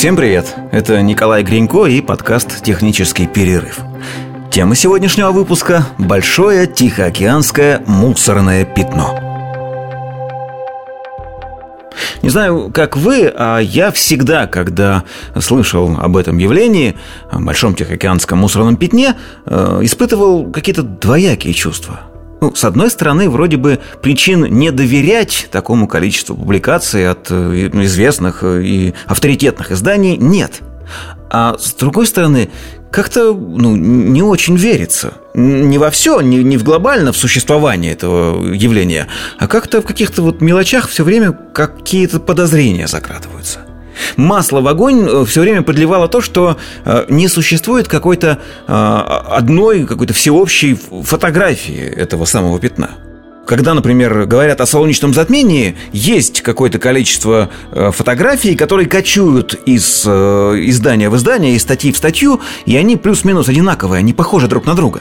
Всем привет! Это Николай Гринько и подкаст «Технический перерыв». Тема сегодняшнего выпуска – большое тихоокеанское мусорное пятно. Не знаю, как вы, а я всегда, когда слышал об этом явлении, о большом тихоокеанском мусорном пятне, э, испытывал какие-то двоякие чувства – ну, с одной стороны, вроде бы причин не доверять такому количеству публикаций от э, известных э, и авторитетных изданий нет. А с другой стороны, как-то ну, не очень верится. Не во все, не, не в глобально в существование этого явления, а как-то в каких-то вот мелочах все время какие-то подозрения закрадываются. Масло в огонь э, все время подливало то, что э, не существует какой-то э, одной, какой-то всеобщей фотографии этого самого пятна. Когда, например, говорят о солнечном затмении, есть какое-то количество фотографий, которые кочуют из издания в издание, из статьи в статью, и они плюс-минус одинаковые, они похожи друг на друга.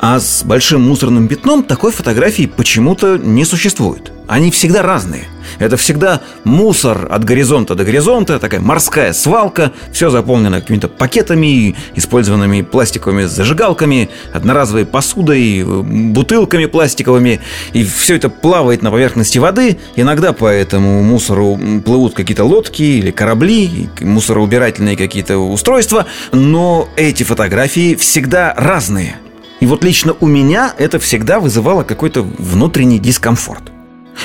А с большим мусорным пятном такой фотографии почему-то не существует. Они всегда разные – это всегда мусор от горизонта до горизонта, такая морская свалка, все заполнено какими-то пакетами, использованными пластиковыми зажигалками, одноразовой посудой, бутылками пластиковыми, и все это плавает на поверхности воды. Иногда по этому мусору плывут какие-то лодки или корабли, мусороубирательные какие-то устройства, но эти фотографии всегда разные. И вот лично у меня это всегда вызывало какой-то внутренний дискомфорт.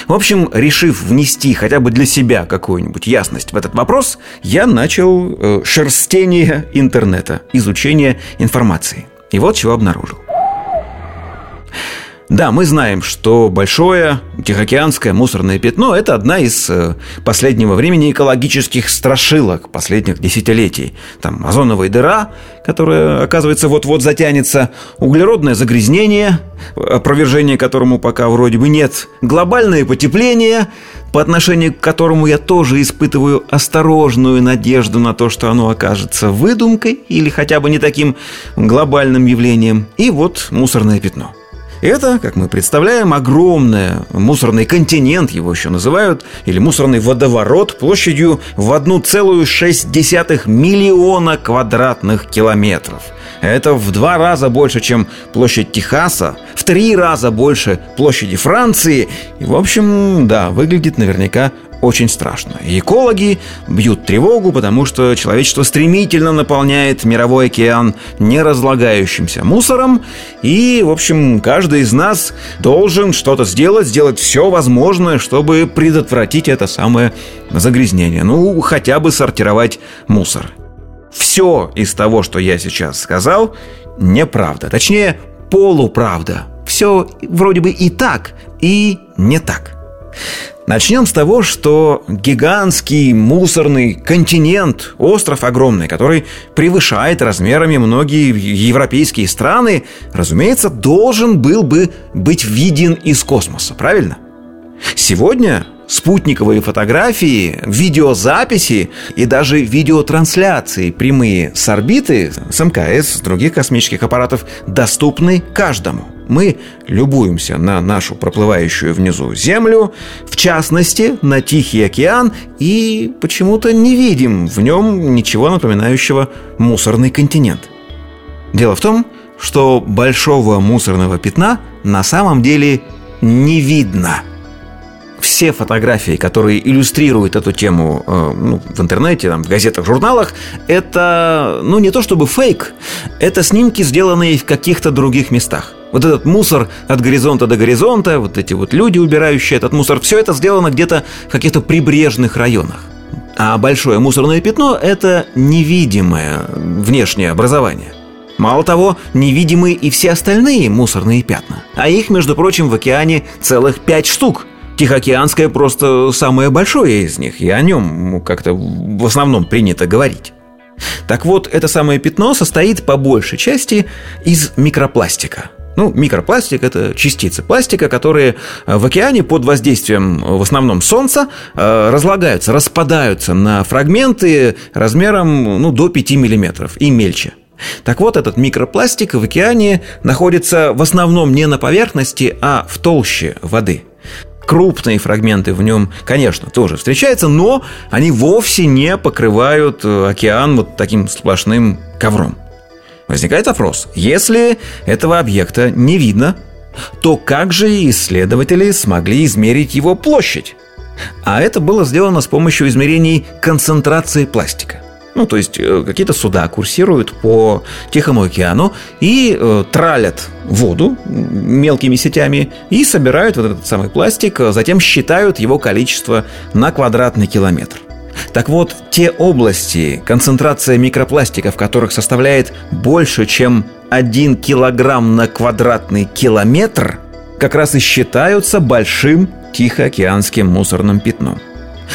В общем, решив внести хотя бы для себя какую-нибудь ясность в этот вопрос, я начал э, шерстение интернета, изучение информации. И вот чего обнаружил. Да, мы знаем, что большое Тихоокеанское мусорное пятно – это одна из э, последнего времени экологических страшилок последних десятилетий. Там озоновая дыра, которая, оказывается, вот-вот затянется, углеродное загрязнение, опровержения которому пока вроде бы нет, глобальное потепление, по отношению к которому я тоже испытываю осторожную надежду на то, что оно окажется выдумкой или хотя бы не таким глобальным явлением, и вот мусорное пятно – это, как мы представляем, огромный мусорный континент, его еще называют, или мусорный водоворот площадью в 1,6 миллиона квадратных километров. Это в два раза больше, чем площадь Техаса, в три раза больше площади Франции. И, в общем, да, выглядит наверняка очень страшно. Экологи бьют тревогу, потому что человечество стремительно наполняет мировой океан неразлагающимся мусором. И, в общем, каждый из нас должен что-то сделать, сделать все возможное, чтобы предотвратить это самое загрязнение. Ну, хотя бы сортировать мусор. Все из того, что я сейчас сказал, неправда. Точнее, полуправда. Все вроде бы и так, и не так. Начнем с того, что гигантский мусорный континент, остров огромный, который превышает размерами многие европейские страны, разумеется, должен был бы быть виден из космоса, правильно? Сегодня спутниковые фотографии, видеозаписи и даже видеотрансляции прямые с орбиты, с МКС, с других космических аппаратов доступны каждому. Мы любуемся на нашу проплывающую внизу Землю, в частности, на Тихий океан, и почему-то не видим в нем ничего напоминающего мусорный континент. Дело в том, что большого мусорного пятна на самом деле не видно – все фотографии, которые иллюстрируют эту тему э, ну, в интернете, там, в газетах, журналах, это, ну, не то чтобы фейк, это снимки, сделанные в каких-то других местах. Вот этот мусор от горизонта до горизонта, вот эти вот люди, убирающие этот мусор, все это сделано где-то в каких-то прибрежных районах. А большое мусорное пятно – это невидимое внешнее образование. Мало того, невидимы и все остальные мусорные пятна. А их, между прочим, в океане целых пять штук – Тихоокеанское просто самое большое из них, и о нем как-то в основном принято говорить. Так вот, это самое пятно состоит по большей части из микропластика. Ну, микропластик – это частицы пластика, которые в океане под воздействием в основном солнца э, разлагаются, распадаются на фрагменты размером ну, до 5 мм и мельче. Так вот, этот микропластик в океане находится в основном не на поверхности, а в толще воды – крупные фрагменты в нем, конечно, тоже встречаются, но они вовсе не покрывают э, океан вот таким сплошным ковром. Возникает вопрос, если этого объекта не видно, то как же исследователи смогли измерить его площадь? А это было сделано с помощью измерений концентрации пластика. Ну, то есть э, какие-то суда курсируют по Тихому океану и э, тралят воду мелкими сетями и собирают вот этот самый пластик, а затем считают его количество на квадратный километр. Так вот, те области, концентрация микропластика в которых составляет больше, чем 1 килограмм на квадратный километр, как раз и считаются большим Тихоокеанским мусорным пятном.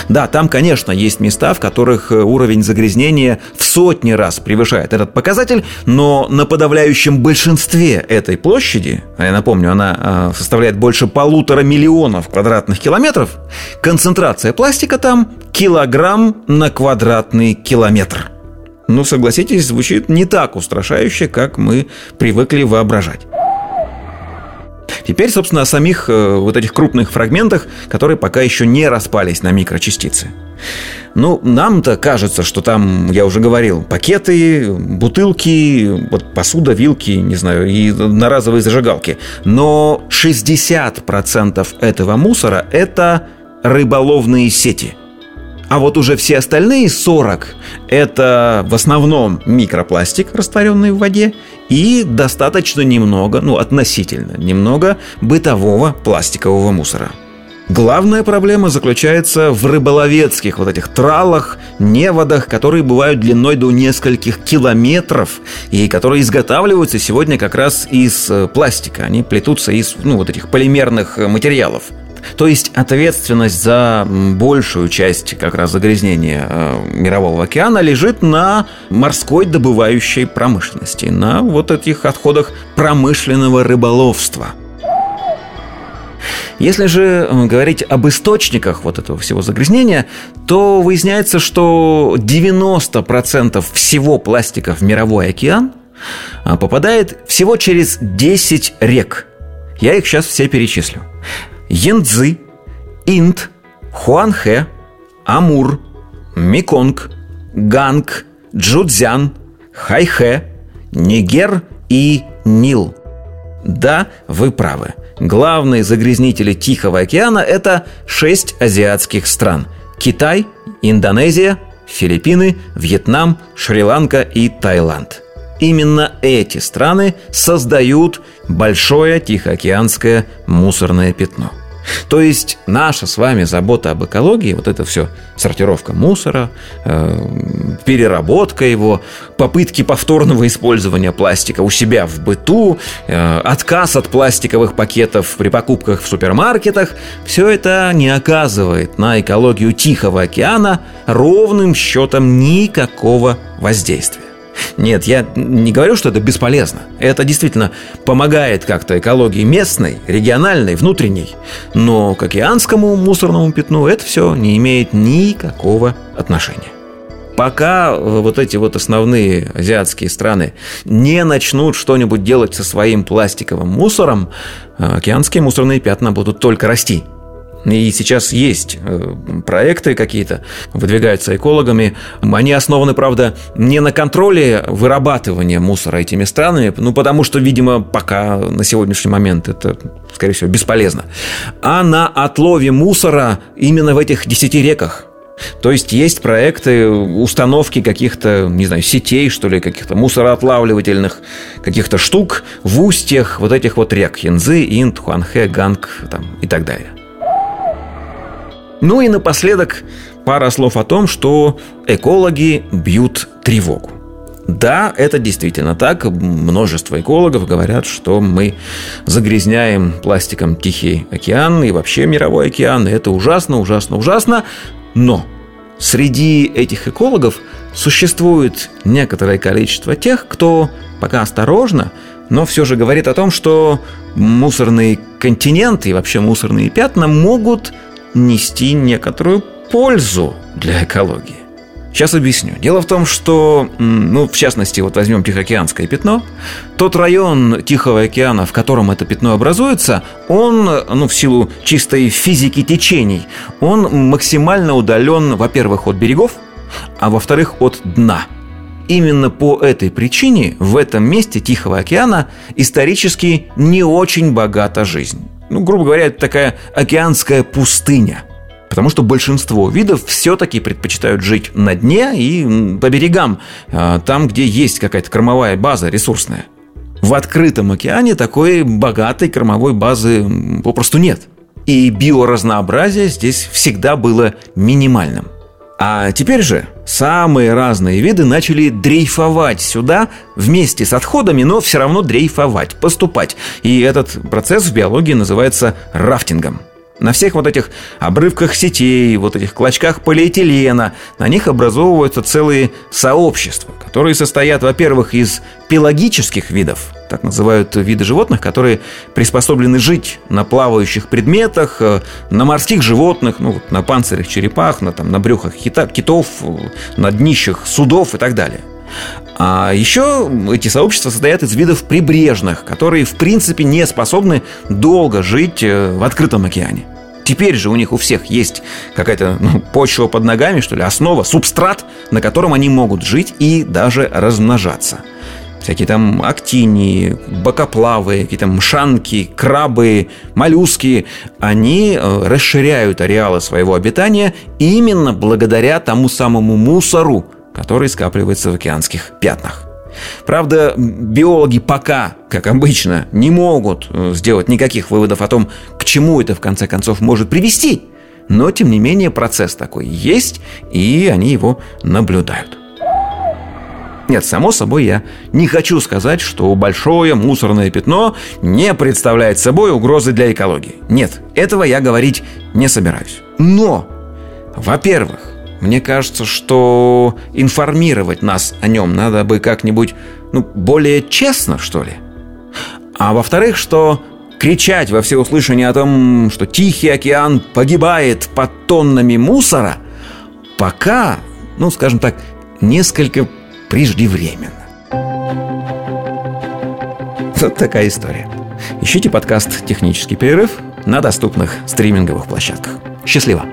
Да, там, конечно, есть места, в которых э, уровень загрязнения в сотни раз превышает этот показатель, но на подавляющем большинстве этой площади, а я напомню, она э, составляет больше полутора миллионов квадратных километров, концентрация пластика там килограмм на квадратный километр. Ну, согласитесь, звучит не так устрашающе, как мы привыкли воображать. Теперь, собственно, о самих э, вот этих крупных фрагментах, которые пока еще не распались на микрочастицы. Ну, нам-то кажется, что там, я уже говорил, пакеты, бутылки, вот посуда, вилки, не знаю, и одноразовые зажигалки. Но 60% этого мусора – это рыболовные сети – а вот уже все остальные 40 – это в основном микропластик, растворенный в воде, и достаточно немного, ну, относительно немного бытового пластикового мусора. Главная проблема заключается в рыболовецких вот этих тралах, неводах, которые бывают длиной до нескольких километров и которые изготавливаются сегодня как раз из э, пластика. Они плетутся из ну, вот этих полимерных э, материалов. То есть ответственность за большую часть как раз загрязнения э, мирового океана лежит на морской добывающей промышленности, на вот этих отходах промышленного рыболовства. Если же э, говорить об источниках вот этого всего загрязнения, то выясняется, что 90% всего пластика в мировой океан э, попадает всего через 10 рек. Я их сейчас все перечислю. Янцзы, Инд, Хуанхэ, Амур, Меконг, Ганг, Джудзян, Хайхэ, Нигер и Нил. Да, вы правы. Главные загрязнители Тихого океана – это шесть азиатских стран – Китай, Индонезия, Филиппины, Вьетнам, Шри-Ланка и Таиланд. Именно эти страны создают большое Тихоокеанское мусорное пятно – то есть наша с вами забота об экологии, вот это все сортировка мусора, э, переработка его, попытки повторного использования пластика у себя в быту, э, отказ от пластиковых пакетов при покупках в супермаркетах, все это не оказывает на экологию Тихого океана ровным счетом никакого воздействия. Нет, я не говорю, что это бесполезно. Это действительно помогает как-то экологии местной, региональной, внутренней. Но к океанскому мусорному пятну это все не имеет никакого отношения пока э, вот эти вот основные азиатские страны не начнут что-нибудь делать со своим пластиковым мусором, э, океанские мусорные пятна будут только расти. И сейчас есть э, проекты какие-то, выдвигаются экологами. Они основаны, правда, не на контроле вырабатывания мусора этими странами, ну, потому что, видимо, пока на сегодняшний момент это, скорее всего, бесполезно, а на отлове мусора именно в этих десяти реках. То есть есть проекты установки каких-то, не знаю, сетей, что ли, каких-то мусороотлавливательных каких-то штук в устьях вот этих вот рек Янзы, Инд, Хуанхэ, Ганг там, и так далее. Ну и напоследок пара слов о том, что экологи бьют тревогу. Да, это действительно так. Множество экологов говорят, что мы загрязняем пластиком Тихий океан и вообще мировой океан. Это ужасно, ужасно, ужасно. Но среди этих экологов существует некоторое количество тех, кто пока осторожно, но все же говорит о том, что мусорный континент и вообще мусорные пятна могут нести некоторую пользу для экологии. Сейчас объясню. Дело в том, что, ну, в частности, вот возьмем Тихоокеанское пятно. Тот район Тихого океана, в котором это пятно образуется, он, ну, в силу чистой физики течений, он максимально удален, во-первых, от берегов, а во-вторых, от дна. Именно по этой причине в этом месте Тихого океана исторически не очень богата жизнь. Ну, грубо говоря, это такая океанская пустыня – Потому что большинство видов все-таки предпочитают жить на дне и по берегам, а, там, где есть какая-то кормовая база ресурсная. В открытом океане такой богатой кормовой базы попросту нет. И биоразнообразие здесь всегда было минимальным. А теперь же самые разные виды начали дрейфовать сюда вместе с отходами, но все равно дрейфовать, поступать. И этот процесс в биологии называется рафтингом – на всех вот этих обрывках сетей, вот этих клочках полиэтилена, на них образовываются целые сообщества, которые состоят, во-первых, из пелагических видов, так называют виды животных, которые приспособлены жить на плавающих предметах, э, на морских животных, ну, на панцирях черепах, на, там, на брюхах китов, э, на днищах судов и так далее. А еще эти сообщества состоят из видов прибрежных, которые в принципе не способны долго жить э, в открытом океане. Теперь же у них у всех есть какая-то ну, почва под ногами, что ли, основа, субстрат, на котором они могут жить и даже размножаться. Всякие там актинии, бокоплавы, какие-то мшанки, крабы, моллюски, они э, расширяют ареалы своего обитания именно благодаря тому самому мусору, который скапливается в океанских пятнах. Правда, биологи пока, как обычно, не могут э, сделать никаких выводов о том, к чему это в конце концов может привести. Но, тем не менее, процесс такой есть, и они его наблюдают. Нет, само собой, я не хочу сказать, что большое мусорное пятно не представляет собой угрозы для экологии. Нет, этого я говорить не собираюсь. Но, во-первых, мне кажется, что информировать нас о нем надо бы как-нибудь ну, более честно, что ли. А во-вторых, что кричать во всеуслышание о том, что Тихий океан погибает под тоннами мусора, пока, ну, скажем так, несколько преждевременно. Вот такая история. Ищите подкаст «Технический перерыв» на доступных стриминговых площадках. Счастливо!